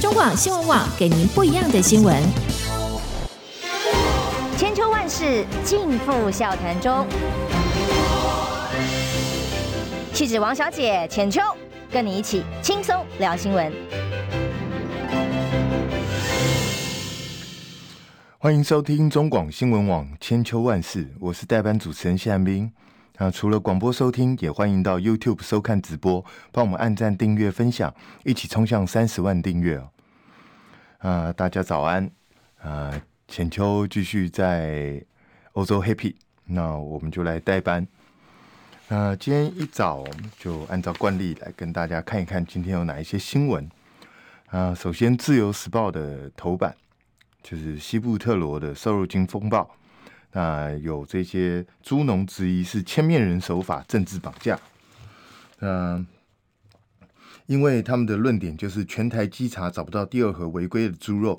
中广新闻网给您不一样的新闻。千秋万世尽付笑谈中。气质王小姐浅秋，跟你一起轻松聊新闻。欢迎收听中广新闻网千秋万世，我是代班主持人谢汉那。除了广播收听，也欢迎到 YouTube 收看直播，帮我们按赞、订阅、分享，一起冲向三十万订阅哦！啊，大家早安！啊，浅秋继续在欧洲 happy，那我们就来代班。那，今天一早就按照惯例来跟大家看一看今天有哪一些新闻。啊，首先《自由时报》的头版。就是西部特罗的瘦肉精风暴，那有这些猪农质疑是千面人手法、政治绑架。嗯，因为他们的论点就是全台稽查找不到第二盒违规的猪肉。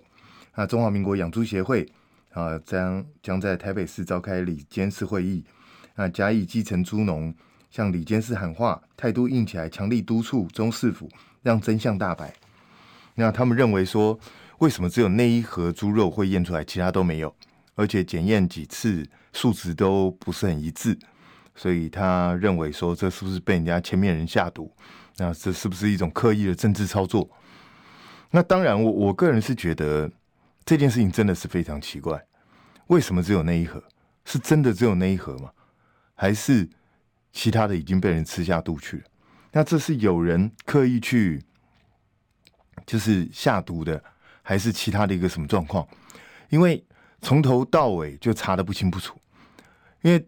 那中华民国养猪协会啊，将将在台北市召开里监事会议。那嘉义基层猪农向里监事喊话，态度硬起来，强力督促中市府让真相大白。那他们认为说。为什么只有那一盒猪肉会验出来，其他都没有？而且检验几次数值都不是很一致，所以他认为说，这是不是被人家前面人下毒？那这是不是一种刻意的政治操作？那当然我，我我个人是觉得这件事情真的是非常奇怪。为什么只有那一盒？是真的只有那一盒吗？还是其他的已经被人吃下肚去了？那这是有人刻意去就是下毒的？还是其他的一个什么状况？因为从头到尾就查得不清不楚。因为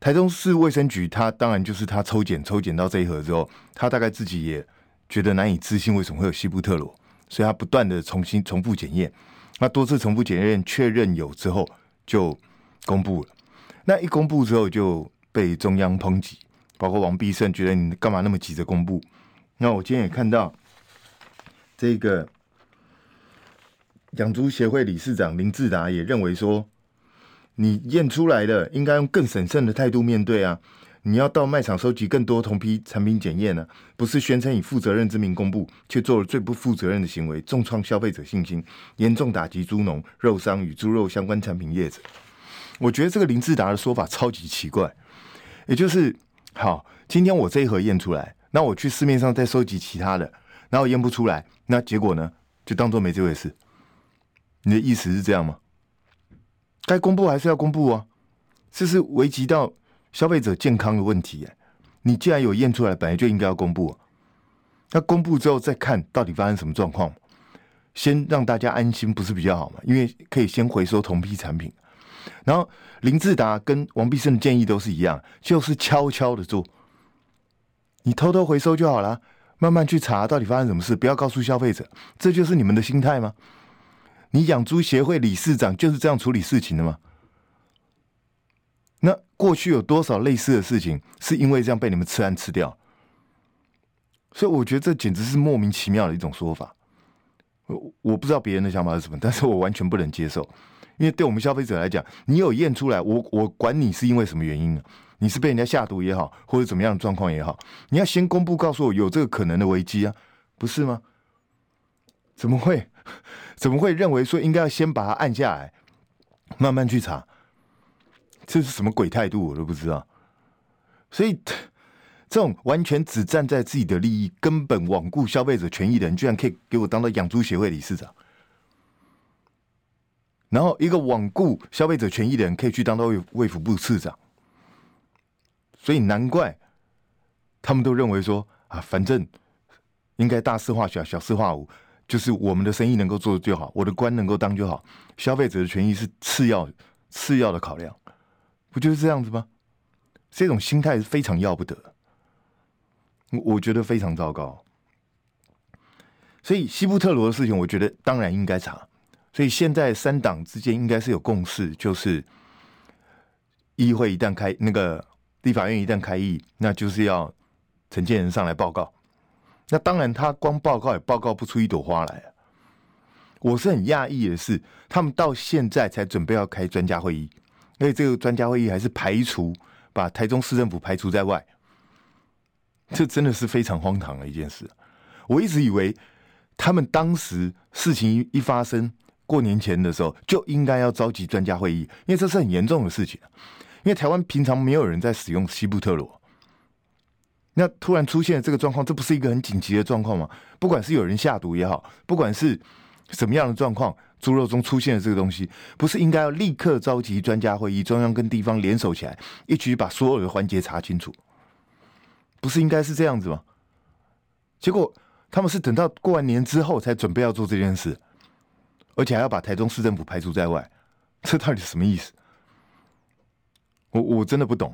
台中市卫生局，他当然就是他抽检抽检到这一盒之后，他大概自己也觉得难以置信，为什么会有西部特罗？所以他不断的重新重复检验。那多次重复检验确认有之后，就公布了。那一公布之后，就被中央抨击，包括王必胜觉得你干嘛那么急着公布？那我今天也看到这个。养猪协会理事长林志达也认为说，你验出来的应该用更审慎的态度面对啊！你要到卖场收集更多同批产品检验呢，不是宣称以负责任之名公布，却做了最不负责任的行为，重创消费者信心，严重打击猪农、肉商与猪肉相关产品业者。我觉得这个林志达的说法超级奇怪，也就是好，今天我这一盒验出来，那我去市面上再收集其他的，然后验不出来，那结果呢，就当做没这回事。你的意思是这样吗？该公布还是要公布啊？这是危及到消费者健康的问题耶。你既然有验出来，本来就应该要公布。那公布之后再看到底发生什么状况，先让大家安心，不是比较好吗？因为可以先回收同批产品。然后林志达跟王必胜的建议都是一样，就是悄悄的做，你偷偷回收就好了，慢慢去查到底发生什么事，不要告诉消费者。这就是你们的心态吗？你养猪协会理事长就是这样处理事情的吗？那过去有多少类似的事情是因为这样被你们吃案吃掉？所以我觉得这简直是莫名其妙的一种说法。我我不知道别人的想法是什么，但是我完全不能接受。因为对我们消费者来讲，你有验出来，我我管你是因为什么原因呢？你是被人家下毒也好，或者怎么样的状况也好，你要先公布告诉我有这个可能的危机啊，不是吗？怎么会？怎么会认为说应该要先把它按下来，慢慢去查？这是什么鬼态度？我都不知道。所以，这种完全只站在自己的利益，根本罔顾消费者权益的人，居然可以给我当到养猪协会理事长。然后，一个罔顾消费者权益的人，可以去当到卫卫福部次长。所以，难怪他们都认为说啊，反正应该大事化小，小事化无。就是我们的生意能够做的就好，我的官能够当就好，消费者的权益是次要、次要的考量，不就是这样子吗？这种心态是非常要不得，我觉得非常糟糕。所以西部特罗的事情，我觉得当然应该查。所以现在三党之间应该是有共识，就是议会一旦开，那个立法院一旦开议，那就是要陈建仁上来报告。那当然，他光报告也报告不出一朵花来啊。我是很讶异的是，他们到现在才准备要开专家会议，因为这个专家会议还是排除把台中市政府排除在外，这真的是非常荒唐的一件事。我一直以为他们当时事情一一发生，过年前的时候就应该要召集专家会议，因为这是很严重的事情。因为台湾平常没有人在使用西布特罗，那突然出现这个状况，这不是一个很紧急的状况吗？不管是有人下毒也好，不管是什么样的状况，猪肉中出现了这个东西，不是应该要立刻召集专家会议，中央跟地方联手起来，一起把所有的环节查清楚？不是应该是这样子吗？结果他们是等到过完年之后才准备要做这件事。而且还要把台中市政府排除在外，这到底什么意思？我我真的不懂。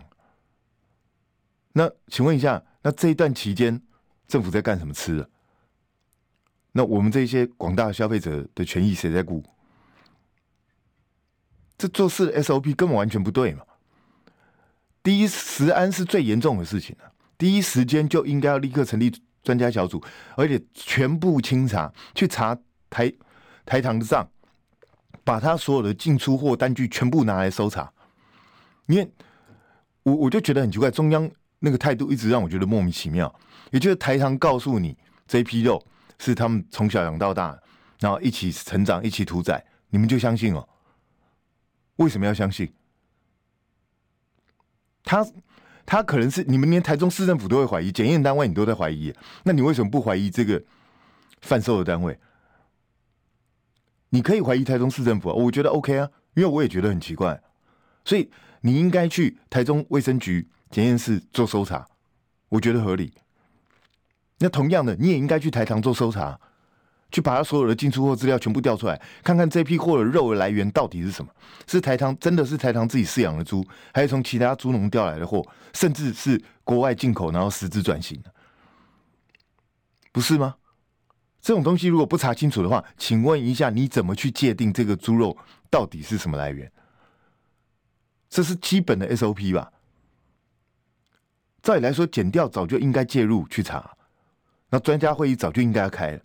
那请问一下，那这一段期间政府在干什么吃的？那我们这些广大消费者的权益谁在顾？这做事 SOP 根本完全不对嘛！第一，食安是最严重的事情，第一时间就应该要立刻成立专家小组，而且全部清查，去查台。台糖的账，把他所有的进出货单据全部拿来搜查，因为我我就觉得很奇怪，中央那个态度一直让我觉得莫名其妙。也就是台糖告诉你这批肉是他们从小养到大，然后一起成长、一起屠宰，你们就相信哦？为什么要相信？他他可能是你们连台中市政府都会怀疑，检验单位你都在怀疑，那你为什么不怀疑这个贩售的单位？你可以怀疑台中市政府，我觉得 OK 啊，因为我也觉得很奇怪，所以你应该去台中卫生局检验室做搜查，我觉得合理。那同样的，你也应该去台糖做搜查，去把他所有的进出货资料全部调出来，看看这批货的肉的来源到底是什么？是台糖真的是台糖自己饲养的猪，还是从其他猪农调来的货，甚至是国外进口然后实质转型的，不是吗？这种东西如果不查清楚的话，请问一下，你怎么去界定这个猪肉到底是什么来源？这是基本的 SOP 吧？照理来说，减掉早就应该介入去查，那专家会议早就应该要开了。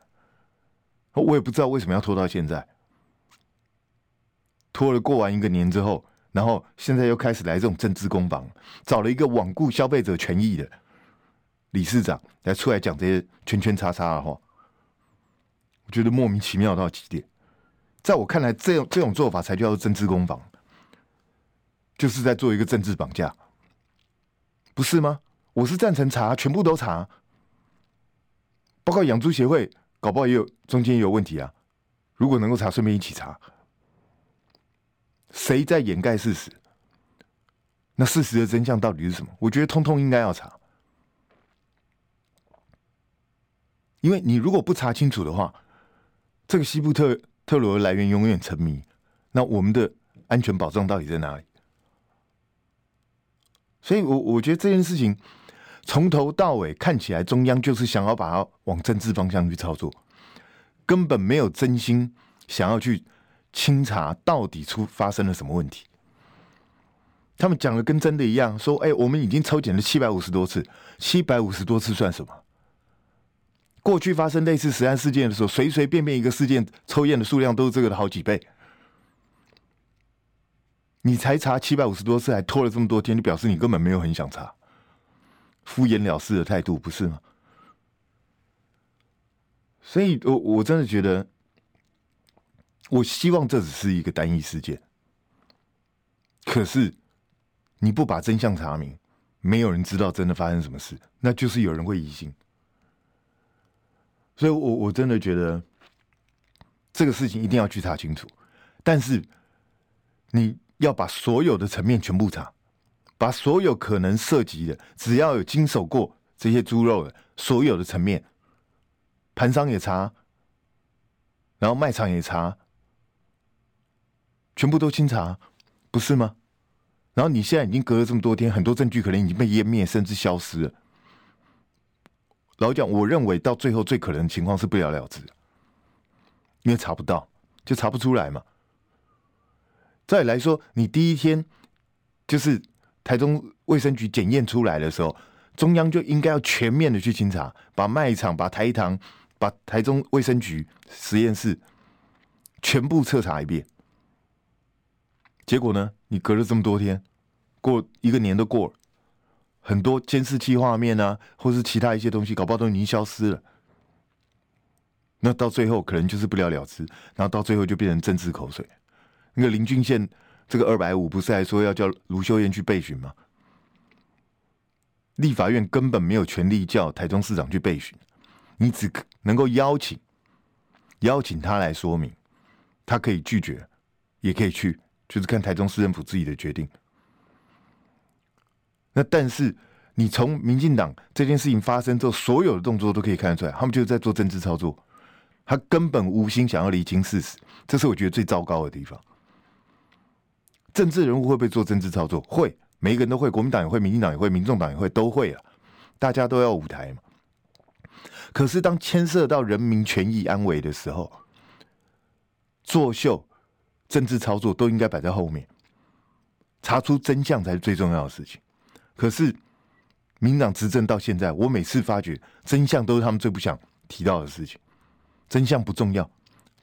我也不知道为什么要拖到现在，拖了过完一个年之后，然后现在又开始来这种政治攻防，找了一个罔顾消费者权益的理事长来出来讲这些圈圈叉叉的话。我觉得莫名其妙到极点，在我看来，这种这种做法才叫做政治攻防，就是在做一个政治绑架，不是吗？我是赞成查，全部都查，包括养猪协会，搞不好也有中间也有问题啊。如果能够查，顺便一起查，谁在掩盖事实？那事实的真相到底是什么？我觉得通通应该要查，因为你如果不查清楚的话。这个西部特特罗来源永远成谜，那我们的安全保障到底在哪里？所以，我我觉得这件事情从头到尾看起来，中央就是想要把它往政治方向去操作，根本没有真心想要去清查到底出发生了什么问题。他们讲的跟真的一样，说：“哎，我们已经抽检了七百五十多次，七百五十多次算什么？”过去发生类似食安事件的时候，随随便便一个事件抽验的数量都是这个的好几倍。你才查七百五十多次，还拖了这么多天，就表示你根本没有很想查，敷衍了事的态度，不是吗？所以我我真的觉得，我希望这只是一个单一事件。可是你不把真相查明，没有人知道真的发生什么事，那就是有人会疑心。所以我，我真的觉得这个事情一定要去查清楚，但是你要把所有的层面全部查，把所有可能涉及的，只要有经手过这些猪肉的所有的层面，盘商也查，然后卖场也查，全部都清查，不是吗？然后你现在已经隔了这么多天，很多证据可能已经被湮灭，甚至消失了。老蒋，我认为到最后最可能的情况是不了了之，因为查不到，就查不出来嘛。再来说，你第一天就是台中卫生局检验出来的时候，中央就应该要全面的去清查，把卖场、把台糖、把台中卫生局实验室全部彻查一遍。结果呢，你隔了这么多天，过一个年都过了。很多监视器画面啊，或是其他一些东西，搞不好都已经消失了。那到最后可能就是不了了之，然后到最后就变成政治口水。那个林俊宪这个二百五不是还说要叫卢秀燕去备询吗？立法院根本没有权利叫台中市长去备询，你只能够邀请邀请他来说明，他可以拒绝，也可以去，就是看台中市政府自己的决定。那但是你从民进党这件事情发生之后，所有的动作都可以看得出来，他们就是在做政治操作，他根本无心想要厘清事实，这是我觉得最糟糕的地方。政治人物会不会做政治操作？会。每一个人都会，国民党也会，民进党也会，民众党也会，都会啊！大家都要舞台嘛。可是当牵涉到人民权益安危的时候，作秀、政治操作都应该摆在后面，查出真相才是最重要的事情。可是民党执政到现在，我每次发觉真相都是他们最不想提到的事情，真相不重要，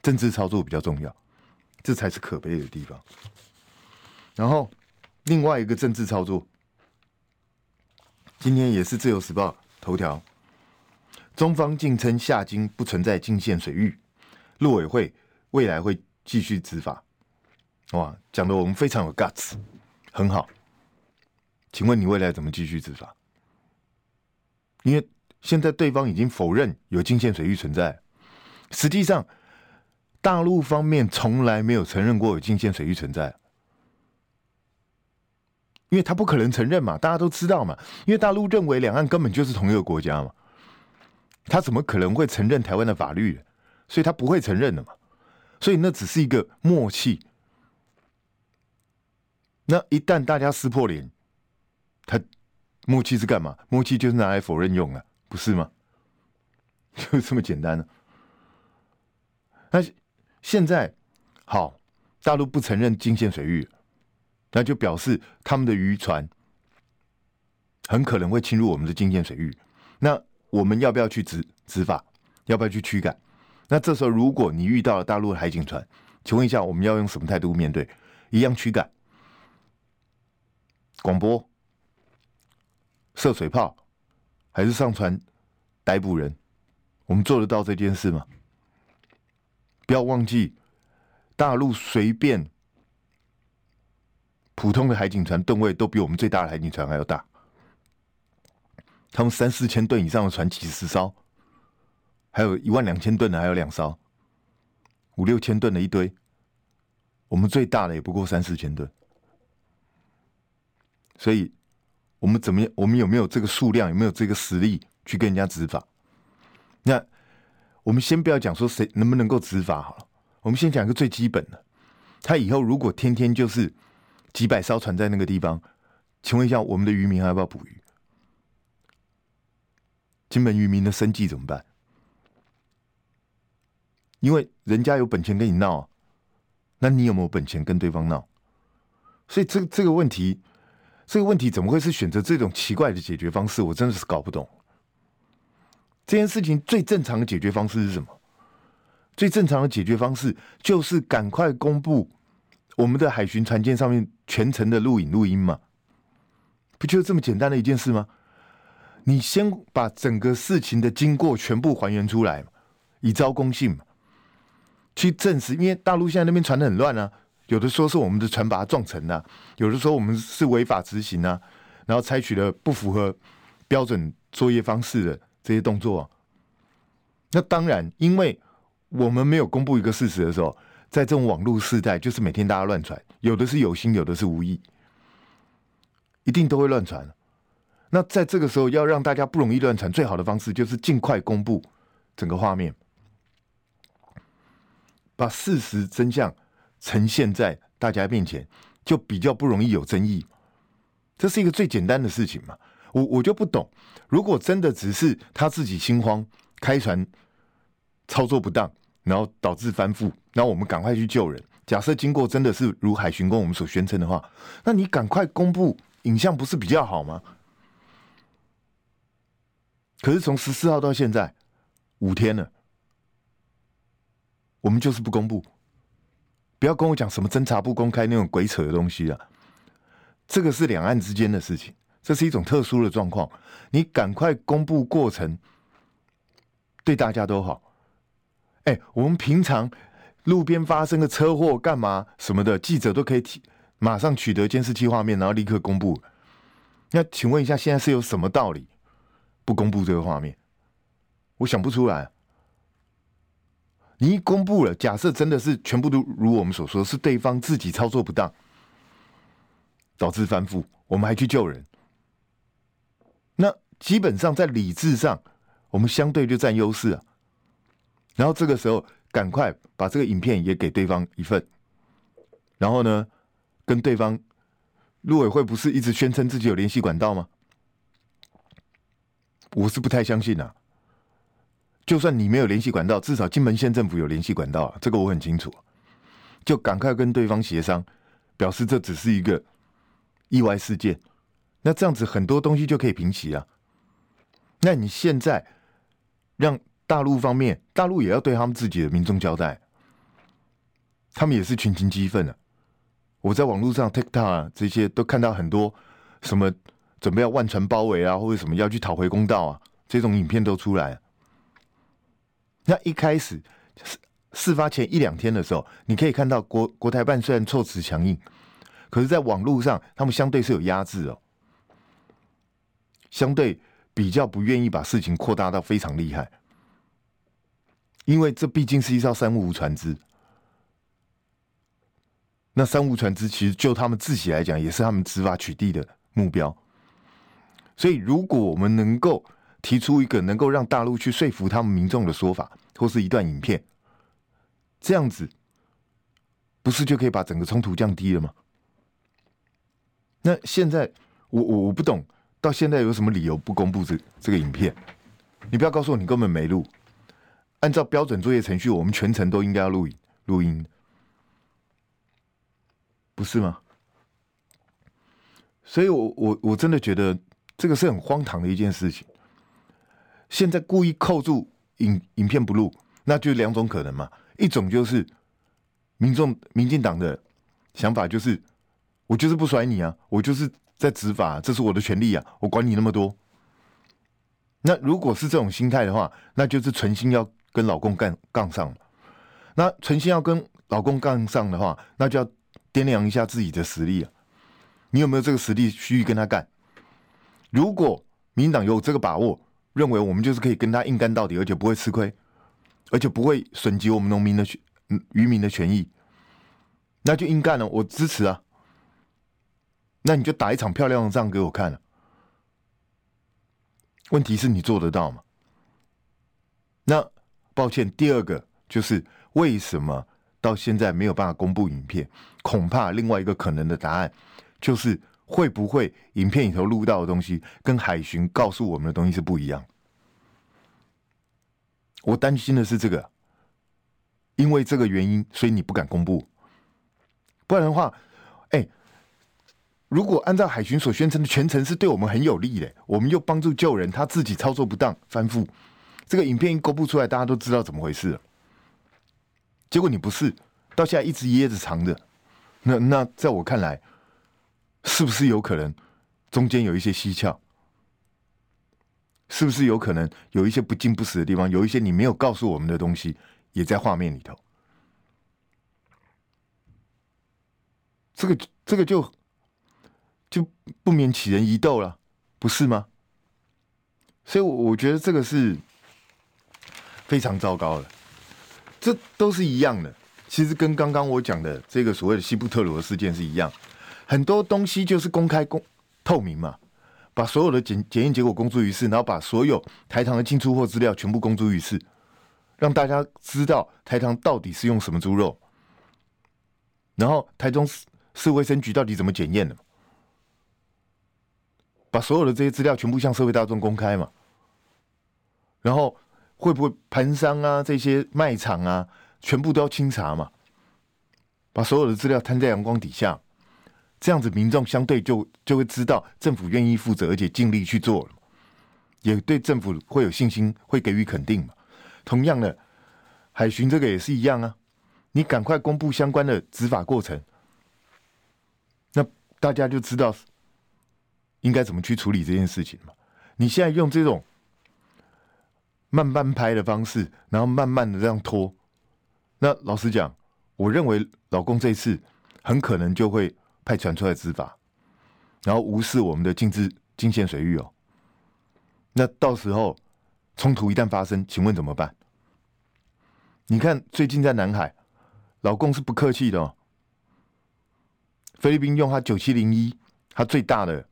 政治操作比较重要，这才是可悲的地方。然后。另外一个政治操作，今天也是《自由时报》头条，中方竟称夏经不存在禁限水域，陆委会未来会继续执法。哇，讲的我们非常有 guts，很好。请问你未来怎么继续执法？因为现在对方已经否认有禁限水域存在，实际上大陆方面从来没有承认过有禁限水域存在。因为他不可能承认嘛，大家都知道嘛。因为大陆认为两岸根本就是同一个国家嘛，他怎么可能会承认台湾的法律？所以他不会承认的嘛。所以那只是一个默契。那一旦大家撕破脸，他默契是干嘛？默契就是拿来否认用的，不是吗？就这么简单的。那现在好，大陆不承认金线水域。那就表示他们的渔船很可能会侵入我们的禁限水域，那我们要不要去执执法？要不要去驱赶？那这时候如果你遇到了大陆的海警船，请问一下，我们要用什么态度面对？一样驱赶？广播？射水炮？还是上船逮捕人？我们做得到这件事吗？不要忘记，大陆随便。普通的海警船吨位都比我们最大的海警船还要大，他们三四千吨以上的船几十艘，还有一万两千吨的还有两艘，五六千吨的一堆，我们最大的也不过三四千吨，所以我们怎么样？我们有没有这个数量？有没有这个实力去跟人家执法？那我们先不要讲说谁能不能够执法好了，我们先讲一个最基本的，他以后如果天天就是。几百艘船在那个地方，请问一下，我们的渔民还要不要捕鱼？金门渔民的生计怎么办？因为人家有本钱跟你闹，那你有没有本钱跟对方闹？所以这这个问题，这个问题怎么会是选择这种奇怪的解决方式？我真的是搞不懂。这件事情最正常的解决方式是什么？最正常的解决方式就是赶快公布。我们的海巡船舰上面全程的录影录音嘛，不就是这么简单的一件事吗？你先把整个事情的经过全部还原出来，以昭公信嘛，去证实。因为大陆现在那边传的很乱啊，有的说是我们的船把它撞沉了，有的说我们是违法执行啊，然后采取了不符合标准作业方式的这些动作。那当然，因为我们没有公布一个事实的时候。在这种网络时代，就是每天大家乱传，有的是有心，有的是无意，一定都会乱传。那在这个时候，要让大家不容易乱传，最好的方式就是尽快公布整个画面，把事实真相呈现在大家面前，就比较不容易有争议。这是一个最简单的事情嘛。我我就不懂，如果真的只是他自己心慌，开船操作不当。然后导致翻覆，然后我们赶快去救人。假设经过真的是如海巡公我们所宣称的话，那你赶快公布影像不是比较好吗？可是从十四号到现在五天了，我们就是不公布。不要跟我讲什么侦查不公开那种鬼扯的东西啊！这个是两岸之间的事情，这是一种特殊的状况。你赶快公布过程，对大家都好。哎，我们平常路边发生个车祸干嘛什么的，记者都可以提，马上取得监视器画面，然后立刻公布。那请问一下，现在是有什么道理不公布这个画面？我想不出来。你一公布了，假设真的是全部都如我们所说，是对方自己操作不当，导致翻覆，我们还去救人，那基本上在理智上，我们相对就占优势啊。然后这个时候，赶快把这个影片也给对方一份，然后呢，跟对方陆委会不是一直宣称自己有联系管道吗？我是不太相信啊。就算你没有联系管道，至少金门县政府有联系管道啊，这个我很清楚。就赶快跟对方协商，表示这只是一个意外事件。那这样子很多东西就可以平息啊。那你现在让大陆方面，大陆也要对他们自己的民众交代，他们也是群情激愤的。我在网络上 TikTok 啊这些都看到很多什么准备要万船包围啊，或者什么要去讨回公道啊，这种影片都出来。那一开始事事发前一两天的时候，你可以看到国国台办虽然措辞强硬，可是在网络上他们相对是有压制哦，相对比较不愿意把事情扩大到非常厉害，因为这毕竟是一艘三无船只。那三无船只其实就他们自己来讲，也是他们执法取缔的目标。所以如果我们能够提出一个能够让大陆去说服他们民众的说法，或是一段影片，这样子不是就可以把整个冲突降低了吗？那现在我我我不懂，到现在有什么理由不公布这这个影片？你不要告诉我你根本没录。按照标准作业程序，我们全程都应该要录影录音，不是吗？所以我我我真的觉得这个是很荒唐的一件事情。现在故意扣住影影片不录，那就两种可能嘛。一种就是民众、民进党的想法就是，我就是不甩你啊，我就是在执法，这是我的权利啊，我管你那么多。那如果是这种心态的话，那就是存心要跟老公干杠上了。那存心要跟老公杠上的话，那就要掂量一下自己的实力啊。你有没有这个实力去跟他干？如果民党有这个把握，认为我们就是可以跟他硬干到底，而且不会吃亏，而且不会损及我们农民的权、渔民的权益，那就硬干了，我支持啊。那你就打一场漂亮的仗给我看了。问题是你做得到吗？那抱歉，第二个就是为什么到现在没有办法公布影片？恐怕另外一个可能的答案就是。会不会影片里头录到的东西跟海巡告诉我们的东西是不一样？我担心的是这个，因为这个原因，所以你不敢公布。不然的话，哎，如果按照海巡所宣称的全程是对我们很有利的，我们又帮助救人，他自己操作不当翻覆，这个影片一公布出来，大家都知道怎么回事了。结果你不是，到现在一直掖着藏着，那那在我看来。是不是有可能中间有一些蹊跷？是不是有可能有一些不尽不死的地方？有一些你没有告诉我们的东西也在画面里头？这个这个就就不免起人疑窦了，不是吗？所以，我我觉得这个是非常糟糕的。这都是一样的，其实跟刚刚我讲的这个所谓的西部特罗事件是一样。很多东西就是公开、公透明嘛，把所有的检检验结果公诸于世，然后把所有台糖的进出货资料全部公诸于世，让大家知道台糖到底是用什么猪肉，然后台中市卫生局到底怎么检验的，把所有的这些资料全部向社会大众公开嘛，然后会不会盘商啊这些卖场啊全部都要清查嘛，把所有的资料摊在阳光底下。这样子，民众相对就就会知道政府愿意负责，而且尽力去做了，也对政府会有信心，会给予肯定嘛。同样的，海巡这个也是一样啊，你赶快公布相关的执法过程，那大家就知道应该怎么去处理这件事情嘛。你现在用这种慢慢拍的方式，然后慢慢的这样拖，那老实讲，我认为老公这次很可能就会派船出来执法，然后无视我们的禁制禁限水域哦。那到时候冲突一旦发生，请问怎么办？你看最近在南海，老公是不客气的哦。菲律宾用他九七零一，他最大的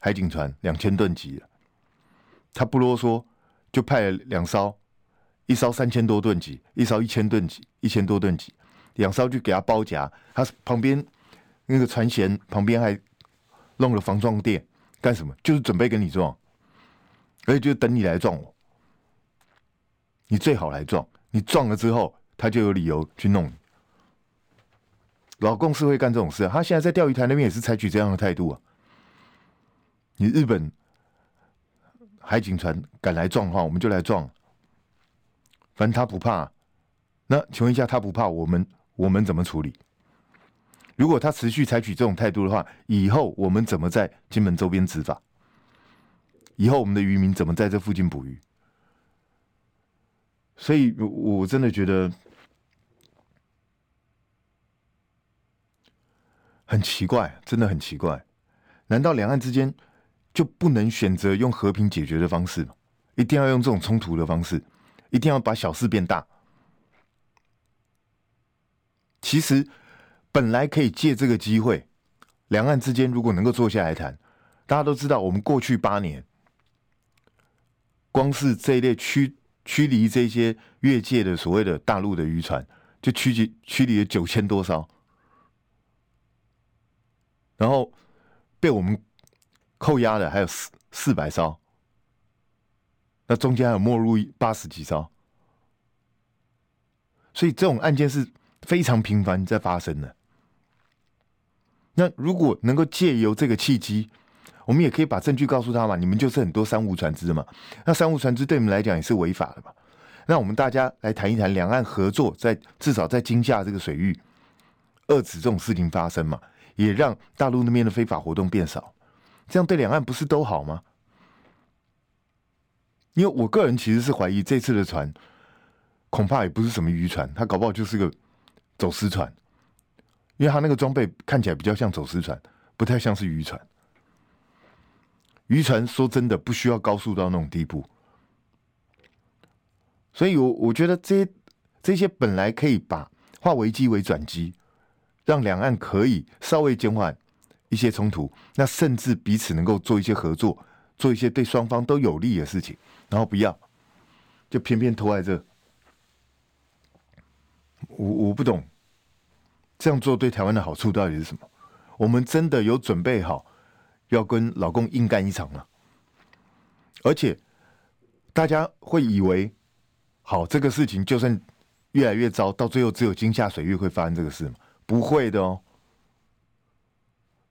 海警船两千吨级，他不啰嗦，就派了两艘，一艘三千多吨级，一艘一千吨级，一千多吨级，两艘就给他包夹，他旁边那个船舷旁边还弄了防撞垫，干什么？就是准备跟你撞，而且就等你来撞我，你最好来撞，你撞了之后，他就有理由去弄你。老共是会干这种事，他现在在钓鱼台那边也是采取这样的态度啊。你日本海警船敢来撞的话，我们就来撞。反正他不怕，那请问一下，他不怕我们，我们怎么处理？如果他持续采取这种态度的话，以后我们怎么在金门周边执法？以后我们的渔民怎么在这附近捕鱼？所以，我真的觉得。很奇怪，真的很奇怪。难道两岸之间就不能选择用和平解决的方式？一定要用这种冲突的方式，一定要把小事变大？其实本来可以借这个机会，两岸之间如果能够坐下来谈，大家都知道，我们过去八年，光是这一类驱驱离这些越界的所谓的大陆的渔船，就驱离驱离了九千多艘。然后被我们扣押的还有四四百艘，那中间还有没入八十几艘，所以这种案件是非常频繁在发生的。那如果能够借由这个契机，我们也可以把证据告诉他嘛，你们就是很多商务船只嘛，那商务船只对你们来讲也是违法的嘛。那我们大家来谈一谈两岸合作，在至少在金厦这个水域，遏制这种事情发生嘛。也让大陆那边的非法活动变少，这样对两岸不是都好吗？因为我个人其实是怀疑这次的船恐怕也不是什么渔船，它搞不好就是个走私船，因为它那个装备看起来比较像走私船，不太像是渔船。渔船说真的不需要高速到那种地步，所以我我觉得这些这些本来可以把化危机为转机。让两岸可以稍微减缓一些冲突，那甚至彼此能够做一些合作，做一些对双方都有利的事情，然后不要，就偏偏拖在这。我我不懂，这样做对台湾的好处到底是什么？我们真的有准备好要跟老公硬干一场吗？而且大家会以为，好，这个事情就算越来越糟，到最后只有金厦水域会发生这个事吗？不会的哦。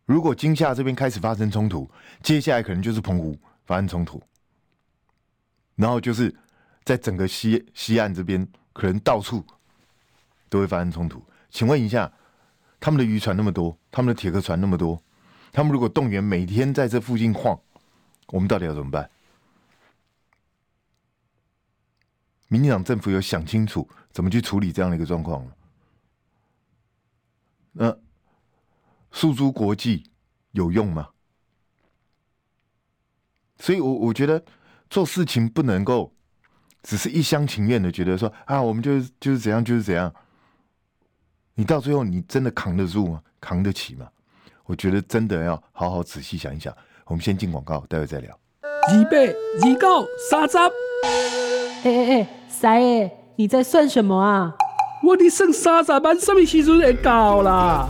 如果金厦这边开始发生冲突，接下来可能就是澎湖发生冲突，然后就是在整个西西岸这边，可能到处都会发生冲突。请问一下，他们的渔船那么多，他们的铁壳船那么多，他们如果动员每天在这附近晃，我们到底要怎么办？民进党政府有想清楚怎么去处理这样的一个状况吗？那诉诸国际有用吗？所以我，我我觉得做事情不能够只是一厢情愿的觉得说啊，我们就是就是怎样就是怎样。你到最后，你真的扛得住吗？扛得起吗？我觉得真的要好好仔细想一想。我们先进广告，待会再聊。二八二九三十。哎哎哎，三爷，你在算什么啊？我的剩三十万，什么时阵会到啦？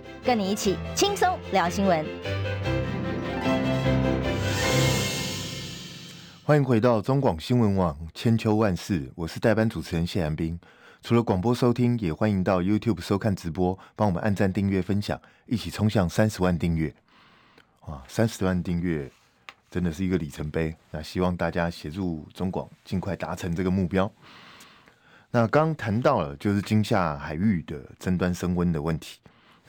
跟你一起轻松聊新闻。欢迎回到中广新闻网千秋万世，我是代班主持人谢寒冰。除了广播收听，也欢迎到 YouTube 收看直播，帮我们按赞、订阅、分享，一起冲向三十万订阅。哇，三十万订阅真的是一个里程碑。那希望大家协助中广尽快达成这个目标。那刚谈到了就是惊吓海域的争端升温的问题。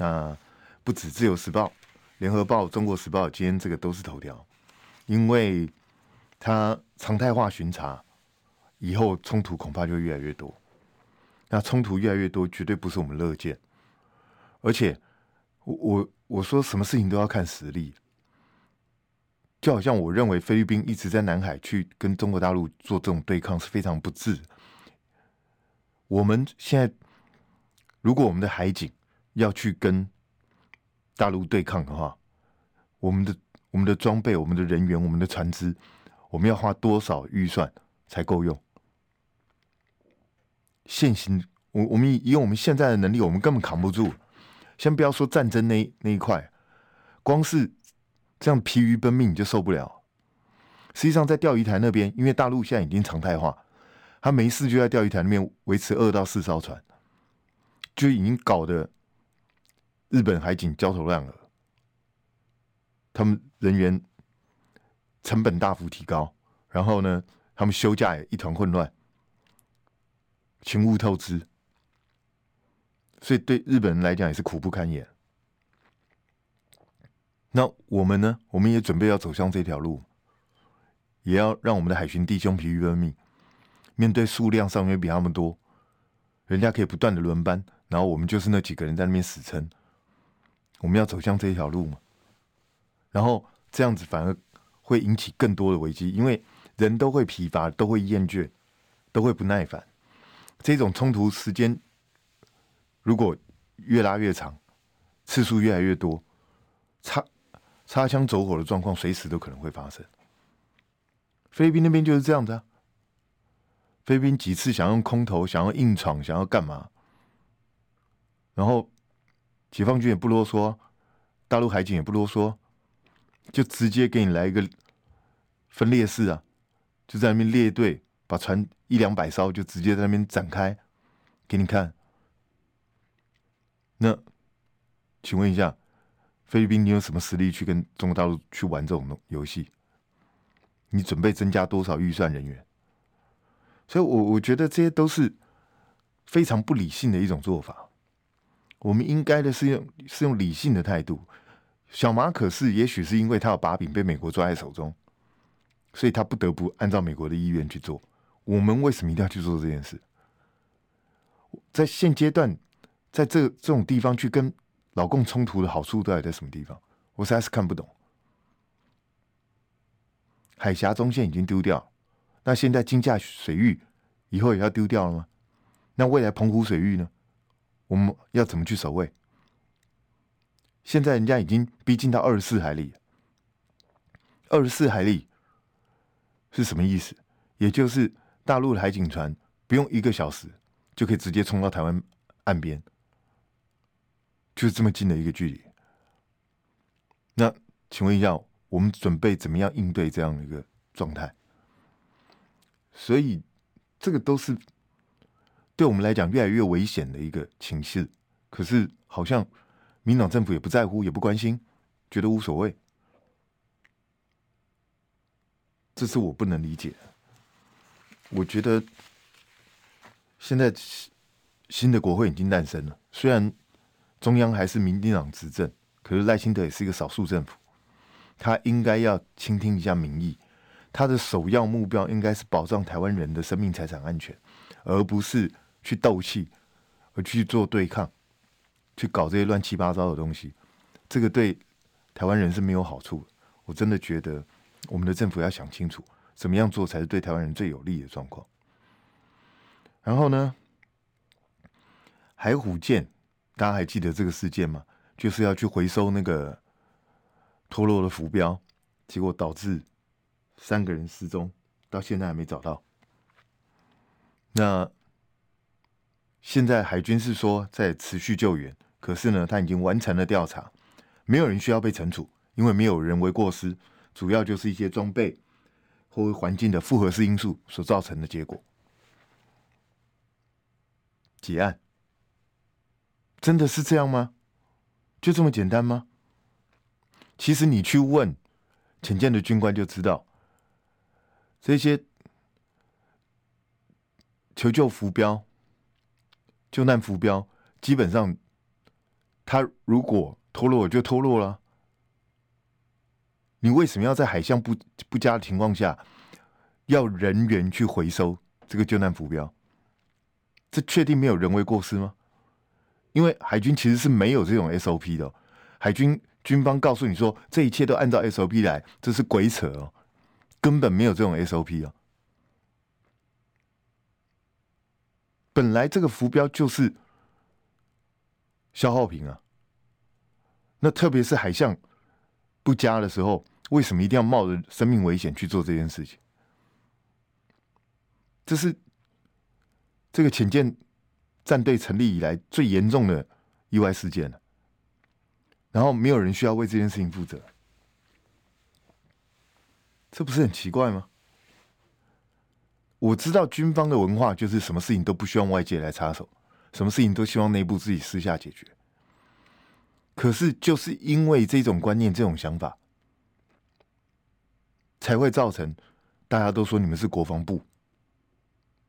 那不止自由时报、联合报、中国时报，今天这个都是头条，因为它常态化巡查以后，冲突恐怕就越来越多。那冲突越来越多，绝对不是我们乐见。而且，我我我说什么事情都要看实力，就好像我认为菲律宾一直在南海去跟中国大陆做这种对抗是非常不智。我们现在，如果我们的海警要去跟大陆对抗的话，我们的我们的装备、我们的人员、我们的船只，我们要花多少预算才够用？现行，我我们以以我们现在的能力，我们根本扛不住。先不要说战争那那一块，光是这样疲于奔命你就受不了。实际上，在钓鱼台那边，因为大陆现在已经常态化，他没事就在钓鱼台那边维持二到四艘船，就已经搞得日本海警焦头烂额，他们人员成本大幅提高，然后呢，他们休假也一团混乱。情务透支，所以对日本人来讲也是苦不堪言。那我们呢？我们也准备要走向这条路，也要让我们的海巡弟兄疲于奔命，面对数量上面比他们多，人家可以不断的轮班，然后我们就是那几个人在那边死撑。我们要走向这条路嘛？然后这样子反而会引起更多的危机，因为人都会疲乏，都会厌倦，都会不耐烦。这种冲突时间如果越拉越长，次数越来越多，擦擦枪走火的状况随时都可能会发生。菲律宾那边就是这样子啊。菲律宾几次想用空投，想要硬闯，想要干嘛？然后解放军也不啰嗦，大陆海警也不啰嗦，就直接给你来一个分列式啊，就在那边列队。把船一两百艘就直接在那边展开给你看。那请问一下，菲律宾你有什么实力去跟中国大陆去玩这种游戏？你准备增加多少预算人员？所以我，我我觉得这些都是非常不理性的一种做法。我们应该的是用是用理性的态度。小马可是，也许是因为他有把柄被美国抓在手中，所以他不得不按照美国的意愿去做。我们为什么一定要去做这件事？在现阶段，在这这种地方去跟老共冲突的好处到底在什么地方？我实在是看不懂。海峡中线已经丢掉，那现在金价水域以后也要丢掉了吗？那未来澎湖水域呢？我们要怎么去守卫？现在人家已经逼近到二十四海里，二十四海里是什么意思？也就是。大陆的海警船不用一个小时就可以直接冲到台湾岸边，就是这么近的一个距离。那请问一下，我们准备怎么样应对这样的一个状态？所以这个都是对我们来讲越来越危险的一个情势。可是好像民党政府也不在乎，也不关心，觉得无所谓。这是我不能理解。我觉得现在新的国会已经诞生了，虽然中央还是民进党执政，可是赖清德也是一个少数政府，他应该要倾听一下民意，他的首要目标应该是保障台湾人的生命财产安全，而不是去斗气，而去做对抗，去搞这些乱七八糟的东西，这个对台湾人是没有好处。我真的觉得我们的政府要想清楚。怎么样做才是对台湾人最有利的状况？然后呢，海虎舰，大家还记得这个事件吗？就是要去回收那个脱落的浮标，结果导致三个人失踪，到现在还没找到。那现在海军是说在持续救援，可是呢，他已经完成了调查，没有人需要被惩处，因为没有人为过失，主要就是一些装备。或环境的复合式因素所造成的结果，结案。真的是这样吗？就这么简单吗？其实你去问潜舰的军官就知道，这些求救浮标、救难浮标，基本上他如果脱落就脱落了。你为什么要在海象不不佳的情况下，要人员去回收这个救难浮标？这确定没有人为过失吗？因为海军其实是没有这种 SOP 的，海军军方告诉你说这一切都按照 SOP 来，这是鬼扯哦，根本没有这种 SOP 啊。本来这个浮标就是消耗品啊，那特别是海象不佳的时候，为什么一定要冒着生命危险去做这件事情？这是这个潜舰。战队成立以来最严重的意外事件了，然后没有人需要为这件事情负责，这不是很奇怪吗？我知道军方的文化就是什么事情都不希望外界来插手，什么事情都希望内部自己私下解决。可是就是因为这种观念、这种想法，才会造成大家都说你们是国防部，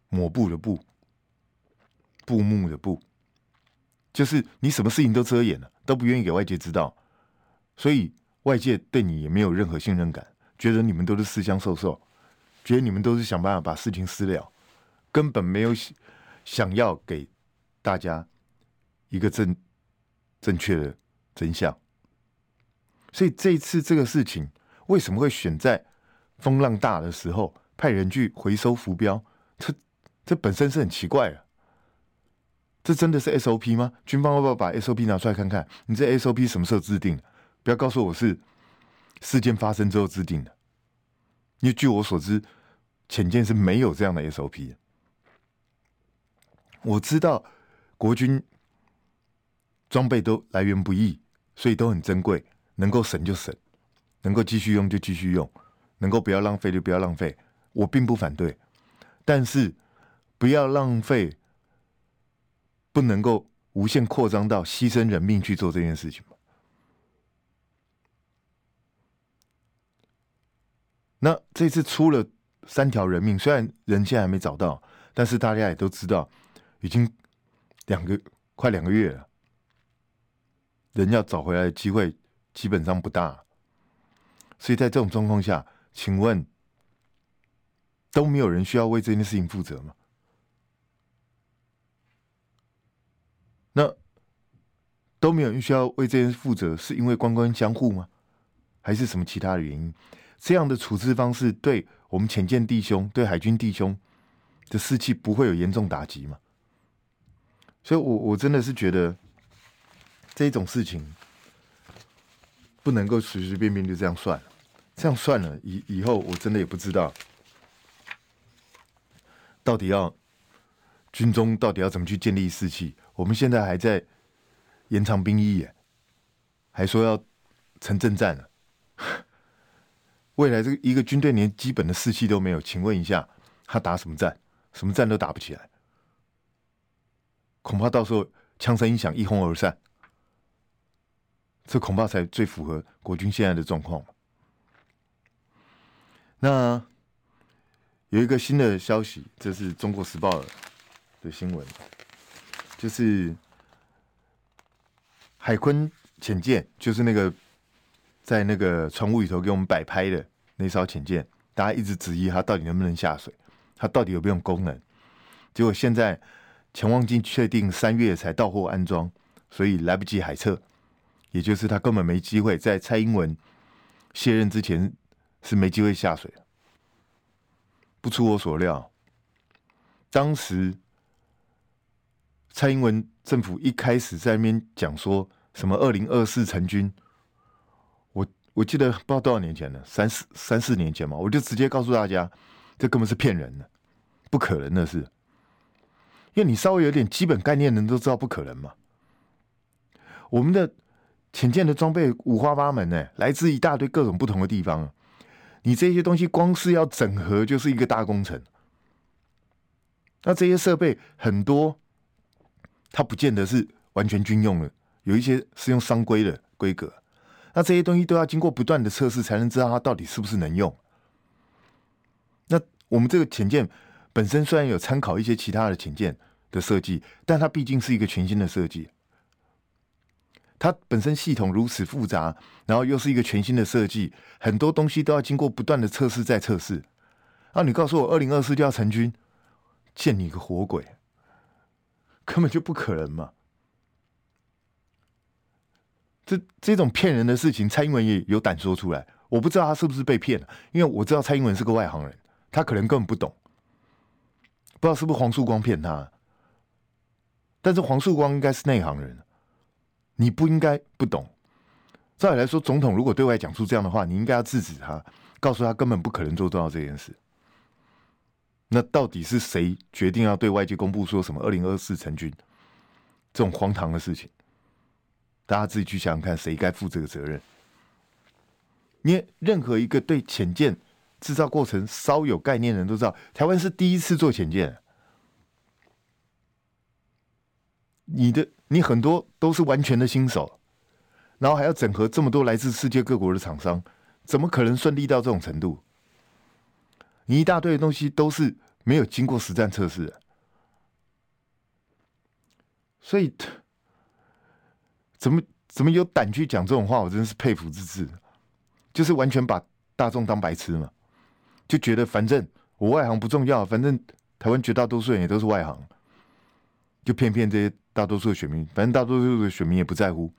抹布的布。布幕的布，就是你什么事情都遮掩了，都不愿意给外界知道，所以外界对你也没有任何信任感，觉得你们都是私相授受，觉得你们都是想办法把事情私了，根本没有想要给大家一个正正确的真相。所以这一次这个事情为什么会选在风浪大的时候派人去回收浮标？这这本身是很奇怪的。这真的是 SOP 吗？军方要不要把 SOP 拿出来看看？你这 SOP 什么时候制定的？不要告诉我是事件发生之后制定的。因为据我所知，潜舰是没有这样的 SOP。我知道国军装备都来源不易，所以都很珍贵，能够省就省，能够继续用就继续用，能够不要浪费就不要浪费。我并不反对，但是不要浪费。不能够无限扩张到牺牲人命去做这件事情那这次出了三条人命，虽然人现在还没找到，但是大家也都知道，已经两个快两个月了，人要找回来的机会基本上不大。所以在这种状况下，请问都没有人需要为这件事情负责吗？那都没有人需要为这件事负责，是因为官官相护吗？还是什么其他的原因？这样的处置方式对我们潜舰弟兄、对海军弟兄的士气不会有严重打击吗？所以我，我真的是觉得这种事情不能够随随便便就这样算了，这样算了以以后，我真的也不知道到底要军中到底要怎么去建立士气。我们现在还在延长兵役耶，还说要成政战了。未来这个一个军队连基本的士气都没有，请问一下，他打什么战？什么战都打不起来，恐怕到时候枪声一响，一哄而散。这恐怕才最符合国军现在的状况。那有一个新的消息，这是中国时报的新闻。就是海坤潜舰，就是那个在那个船坞里头给我们摆拍的那艘潜舰，大家一直质疑它到底能不能下水，它到底有没有功能？结果现在潜望镜确定三月才到货安装，所以来不及海测，也就是他根本没机会在蔡英文卸任之前是没机会下水。不出我所料，当时。蔡英文政府一开始在那边讲说什么二零二四成军，我记得不知道多少年前了，三四三四年前嘛，我就直接告诉大家，这根本是骗人的，不可能的事。因为你稍微有点基本概念的人都知道不可能嘛。我们的潜舰的装备五花八门呢，来自一大堆各种不同的地方，你这些东西光是要整合就是一个大工程。那这些设备很多。它不见得是完全军用的，有一些是用商规的规格。那这些东西都要经过不断的测试，才能知道它到底是不是能用。那我们这个潜舰本身虽然有参考一些其他的潜舰的设计，但它毕竟是一个全新的设计。它本身系统如此复杂，然后又是一个全新的设计，很多东西都要经过不断的测试再测试。啊，你告诉我，二零二四就要成军，见你个活鬼！根本就不可能嘛！这这种骗人的事情，蔡英文也有胆说出来。我不知道他是不是被骗了，因为我知道蔡英文是个外行人，他可能根本不懂，不知道是不是黄树光骗他。但是黄树光应该是内行人，你不应该不懂。照理来说，总统如果对外讲出这样的话，你应该要制止他，告诉他根本不可能做到这件事。那到底是谁决定要对外界公布说什么二零二四成军这种荒唐的事情？大家自己去想想看，谁该负这个责任？因为任何一个对潜舰制造过程稍有概念的人都知道，台湾是第一次做潜舰。你的你很多都是完全的新手，然后还要整合这么多来自世界各国的厂商，怎么可能顺利到这种程度？你一大堆的东西都是没有经过实战测试的，所以。怎么怎么有胆去讲这种话？我真的是佩服之至，就是完全把大众当白痴嘛，就觉得反正我外行不重要，反正台湾绝大多数人也都是外行，就骗骗这些大多数的选民，反正大多数的选民也不在乎。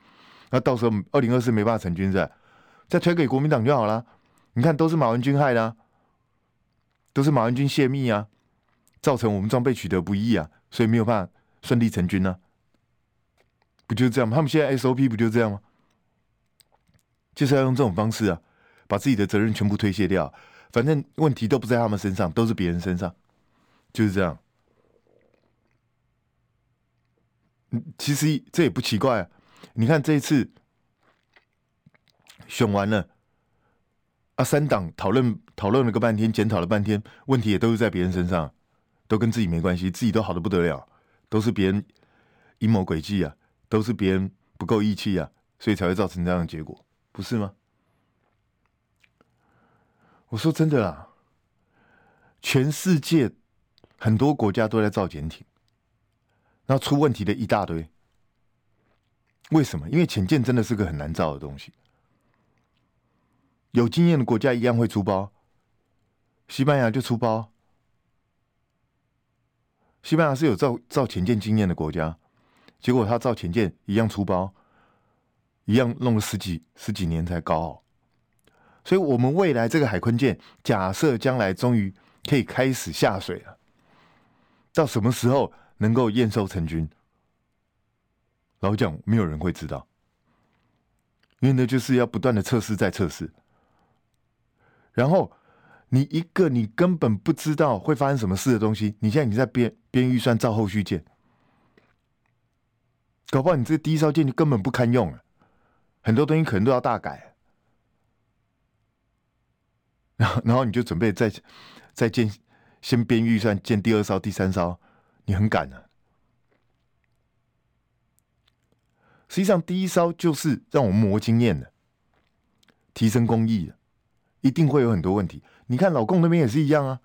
那到时候二零二四没办法成军，是再推给国民党就好了。你看，都是马文君害的，都是马文君泄密啊，造成我们装备取得不易啊，所以没有办法顺利成军呢。不就这样吗？他们现在 SOP 不就这样吗？就是要用这种方式啊，把自己的责任全部推卸掉。反正问题都不在他们身上，都是别人身上，就是这样。其实这也不奇怪啊。你看这一次选完了，啊，三党讨论讨论了个半天，检讨了半天，问题也都是在别人身上，都跟自己没关系，自己都好的不得了，都是别人阴谋诡计啊。都是别人不够义气啊，所以才会造成这样的结果，不是吗？我说真的啦，全世界很多国家都在造潜艇，那出问题的一大堆。为什么？因为潜舰真的是个很难造的东西，有经验的国家一样会出包，西班牙就出包，西班牙是有造造潜舰经验的国家。结果他造潜舰一样粗包，一样弄了十几十几年才搞好。所以，我们未来这个海鲲舰，假设将来终于可以开始下水了，到什么时候能够验收成军？老蒋，没有人会知道，因为呢，就是要不断的测试再测试。然后，你一个你根本不知道会发生什么事的东西，你现在你在编编预算造后续舰。搞不好你这个第一艘舰就根本不堪用了，很多东西可能都要大改，然后然后你就准备再再建，先编预算建第二艘、第三艘，你很赶啊。实际上，第一艘就是让我们磨经验的，提升工艺的，一定会有很多问题。你看老共那边也是一样啊，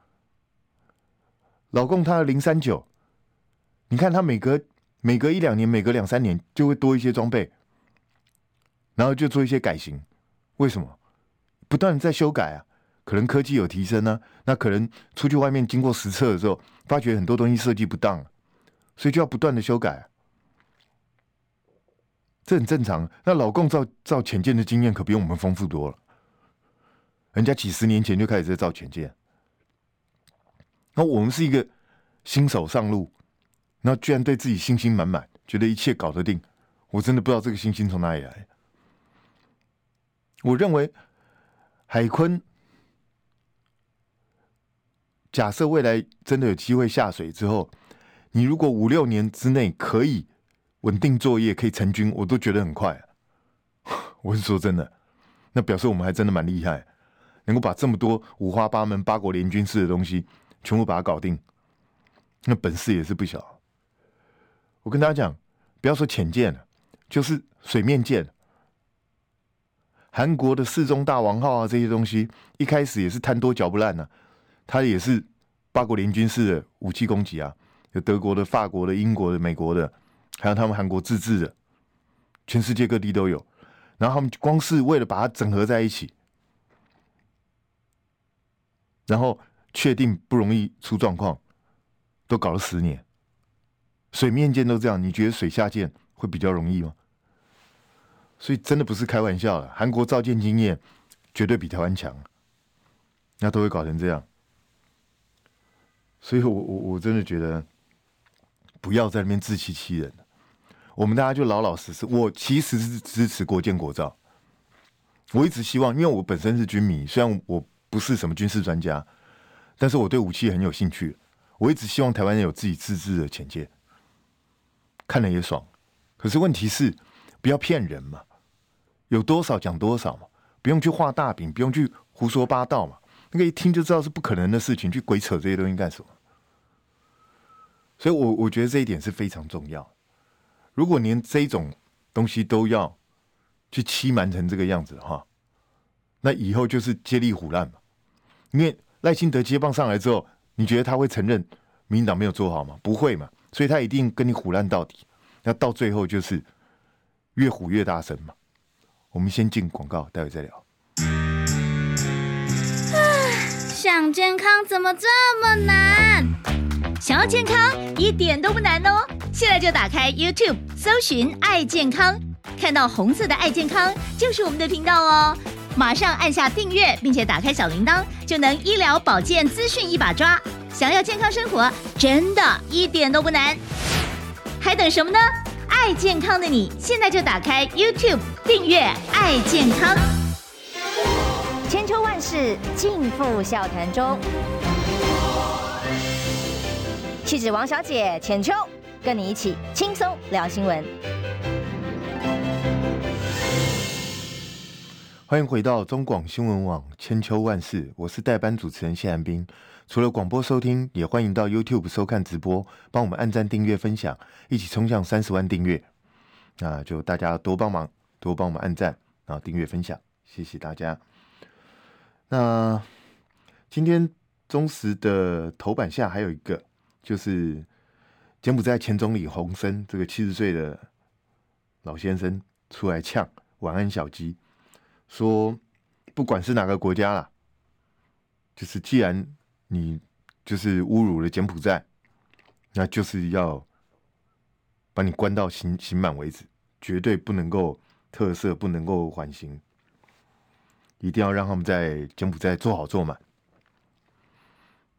老共他的零三九，你看他每隔。每隔一两年，每隔两三年就会多一些装备，然后就做一些改型。为什么？不断在修改啊，可能科技有提升呢、那可能出去外面经过实测的时候，发觉很多东西设计不当，所以就要不断的修改、啊。这很正常。那老共造造潜舰的经验可比我们丰富多了，人家几十年前就开始在造潜舰，那我们是一个新手上路。那居然对自己信心满满，觉得一切搞得定，我真的不知道这个信心从哪里来。我认为海坤，假设未来真的有机会下水之后，你如果五六年之内可以稳定作业，可以成军，我都觉得很快。我是说真的，那表示我们还真的蛮厉害，能够把这么多五花八门、八国联军式的东西全部把它搞定，那本事也是不小。我跟大家讲，不要说潜舰了，就是水面舰。韩国的世宗大王号啊，这些东西一开始也是贪多嚼不烂呢、啊，它也是八国联军式的武器攻击啊，有德国的、法国的、英国的、美国的，还有他们韩国自制的，全世界各地都有。然后他们光是为了把它整合在一起，然后确定不容易出状况，都搞了十年。水面舰都这样，你觉得水下舰会比较容易吗？所以真的不是开玩笑的，韩国造舰经验绝对比台湾强，那都会搞成这样。所以我我我真的觉得不要在那边自欺欺人。我们大家就老老实实。我其实是支持国舰国造，我一直希望，因为我本身是军迷，虽然我不是什么军事专家，但是我对武器很有兴趣。我一直希望台湾人有自己自制的潜舰，看了也爽。可是问题是，不要骗人嘛。有多少讲多少嘛，不用去画大饼，不用去胡说八道嘛。那个一听就知道是不可能的事情，去鬼扯这些东西干什么？所以我，我觉得这一点是非常重要。如果连这种东西都要去欺瞒成这个样子的话，那以后就是接力虎烂嘛。因为赖清德接棒上来之后，你觉得他会承认民进党没有做好吗？不会嘛。所以他一定跟你唬烂到底。那到最后就是越唬越大声嘛。我们先进广告，待会再聊。想健康怎么这么难？想要健康一点都不难哦！现在就打开 YouTube，搜寻“爱健康”，看到红色的“爱健康”就是我们的频道哦。马上按下订阅，并且打开小铃铛，就能医疗保健资讯一把抓。想要健康生活，真的一点都不难，还等什么呢？爱健康的你，现在就打开 YouTube 订阅“爱健康”。千秋万世尽付笑谈中。气质王小姐浅秋，跟你一起轻松聊新闻。欢迎回到中广新闻网千秋万世，我是代班主持人谢寒冰。除了广播收听，也欢迎到 YouTube 收看直播，帮我们按赞、订阅、分享，一起冲向三十万订阅。那就大家多帮忙，多帮我们按赞，然后订阅、分享，谢谢大家。那今天中时的头版下还有一个，就是柬埔寨前总理洪森这个七十岁的老先生出来呛晚安小鸡，说不管是哪个国家啦，就是既然你就是侮辱了柬埔寨，那就是要把你关到刑刑满为止，绝对不能够特赦，不能够缓刑，一定要让他们在柬埔寨做好做满。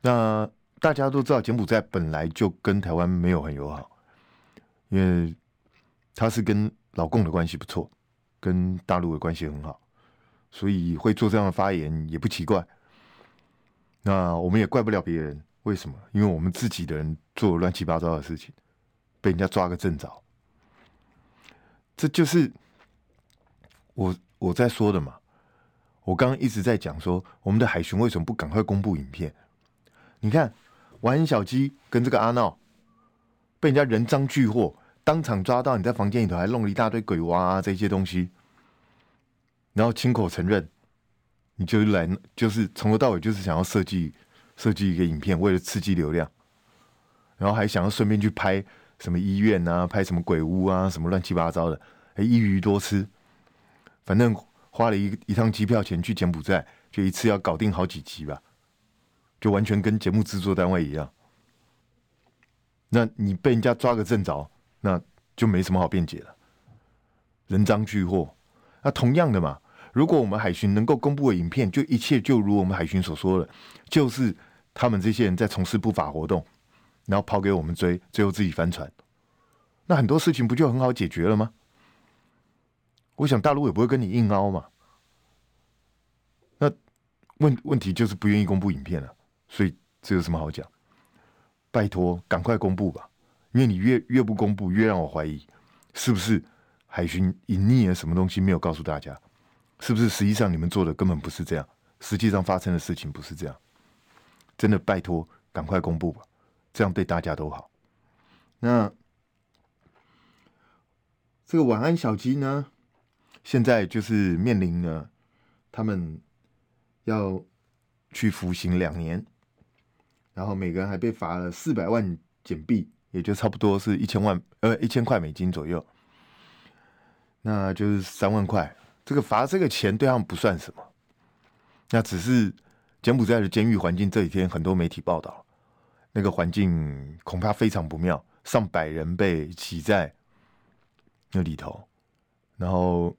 那大家都知道，柬埔寨本来就跟台湾没有很友好，因为他是跟老共的关系不错，跟大陆的关系很好，所以会做这样的发言也不奇怪。那我们也怪不了别人，为什么？因为我们自己的人做乱七八糟的事情，被人家抓个正着。这就是我我在说的嘛。我刚刚一直在讲说，我们的海巡为什么不赶快公布影片？你看，玩小鸡跟这个阿闹被人家人赃俱获，当场抓到，你在房间里头还弄了一大堆鬼娃啊这些东西，然后亲口承认。你就来，就是从头到尾就是想要设计设计一个影片，为了刺激流量，然后还想要顺便去拍什么医院啊，拍什么鬼屋啊，什么乱七八糟的，还一鱼多吃。反正花了一一趟机票钱去柬埔寨，就一次要搞定好几集吧，就完全跟节目制作单位一样。那你被人家抓个正着，那就没什么好辩解了，人赃俱获。那同样的嘛。如果我们海巡能够公布的影片，就一切就如我们海巡所说的，就是他们这些人在从事不法活动，然后跑给我们追，最后自己翻船，那很多事情不就很好解决了吗？我想大陆也不会跟你硬凹嘛。那问问题就是不愿意公布影片了，所以这有什么好讲？拜托，赶快公布吧，因为你越越不公布，越让我怀疑是不是海巡隐匿了什么东西没有告诉大家。是不是实际上你们做的根本不是这样？实际上发生的事情不是这样。真的拜托，赶快公布吧，这样对大家都好。那这个晚安小鸡呢，现在就是面临了他们要去服刑两年，然后每个人还被罚了四百万简币，也就差不多是一千万呃一千块美金左右，那就是三万块。这个罚这个钱对他们不算什么，那只是柬埔寨的监狱环境这几天很多媒体报道，那个环境恐怕非常不妙，上百人被挤在。那里头，然后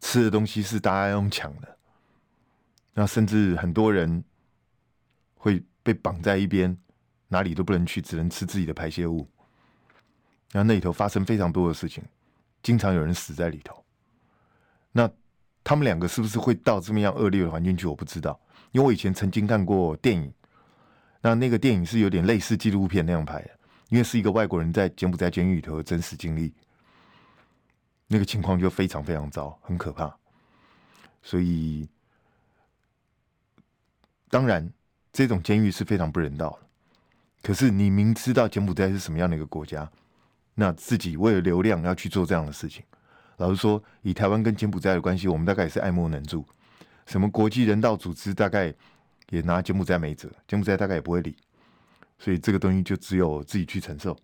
吃的东西是大家用抢的，那甚至很多人会被绑在一边，哪里都不能去，只能吃自己的排泄物。然后那里头发生非常多的事情，经常有人死在里头。那他们两个是不是会到这么样恶劣的环境去？我不知道，因为我以前曾经看过电影，那那个电影是有点类似纪录片那样拍的，因为是一个外国人在柬埔寨监狱里头的真实经历。那个情况就非常非常糟，很可怕。所以，当然，这种监狱是非常不人道的。可是，你明知道柬埔寨是什么样的一个国家，那自己为了流量要去做这样的事情，老实说，以台湾跟柬埔寨的关系，我们大概也是爱莫能助。什么国际人道组织大概也拿柬埔寨没辙，柬埔寨大概也不会理。所以，这个东西就只有自己去承受。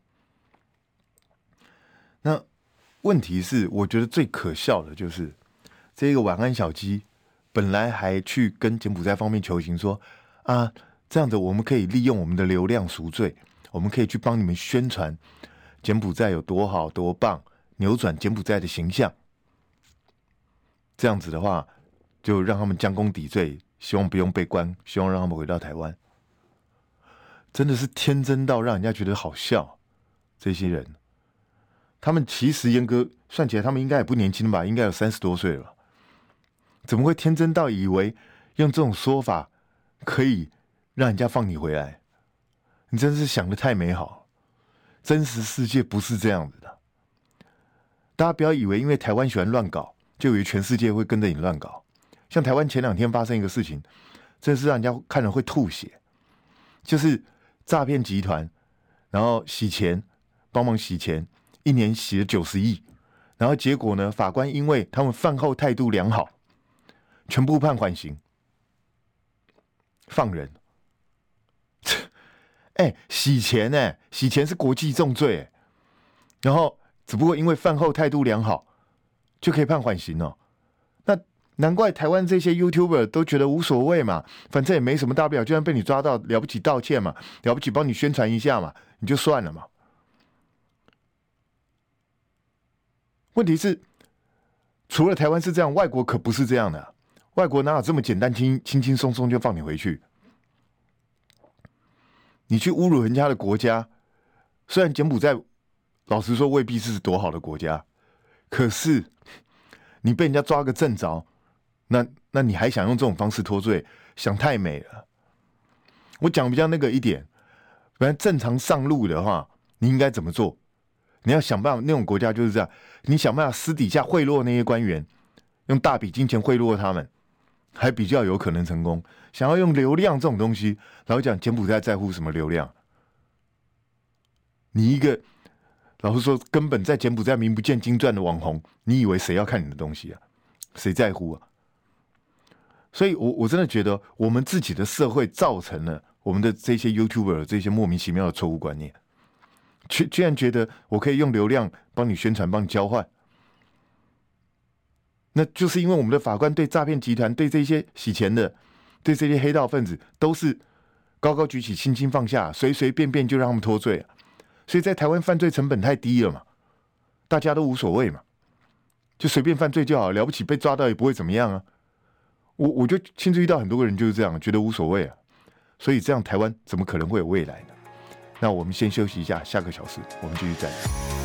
那。问题是，我觉得最可笑的就是这个晚安小鸡，本来还去跟柬埔寨方面求情说啊，这样子我们可以利用我们的流量赎罪，我们可以去帮你们宣传柬埔寨有多好多棒，扭转柬埔寨的形象。这样子的话，就让他们将功抵罪，希望不用被关，希望让他们回到台湾。真的是天真到让人家觉得好笑，这些人。他们其实严格算起来，他们应该也不年轻吧？应该有三十多岁了，怎么会天真到以为用这种说法可以让人家放你回来？你真是想的太美好，真实世界不是这样子的。大家不要以为因为台湾喜欢乱搞，就以为全世界会跟着你乱搞。像台湾前两天发生一个事情，真是让人家看了会吐血，就是诈骗集团，然后洗钱，帮忙洗钱。一年洗了九十亿，然后结果呢？法官因为他们饭后态度良好，全部判缓刑，放人。哎、洗钱呢、洗钱是国际重罪、然后只不过因为饭后态度良好，就可以判缓刑哦。那难怪台湾这些 YouTuber 都觉得无所谓嘛，反正也没什么大不了，就算被你抓到，了不起道歉嘛，了不起帮你宣传一下嘛，你就算了嘛。问题是，除了台湾是这样，外国可不是这样的。外国哪有这么简单轻轻轻松松就放你回去？你去侮辱人家的国家，虽然柬埔寨老实说未必是多好的国家，可是你被人家抓个正着，那那你还想用这种方式脱罪，想太美了。我讲比较那个一点，反正正常上路的话，你应该怎么做？你要想办法，那种国家就是这样。你想办法私底下贿赂那些官员，用大笔金钱贿赂他们，还比较有可能成功。想要用流量这种东西，老实讲，柬埔寨在乎什么流量？你一个老实说，根本在柬埔寨名不见经传的网红，你以为谁要看你的东西啊？谁在乎啊？所以我我真的觉得，我们自己的社会造成了我们的这些 YouTuber 这些莫名其妙的错误观念。居居然觉得我可以用流量帮你宣传、帮你交换，那就是因为我们的法官对诈骗集团、对这些洗钱的、对这些黑道分子都是高高举起、轻轻放下，随随便便就让他们脱罪啊！所以在台湾犯罪成本太低了嘛，大家都无所谓嘛，就随便犯罪就好，了不起被抓到也不会怎么样啊！我我就亲自遇到很多个人就是这样，觉得无所谓啊，所以这样台湾怎么可能会有未来呢？那我们先休息一下，下个小时我们继续再聊。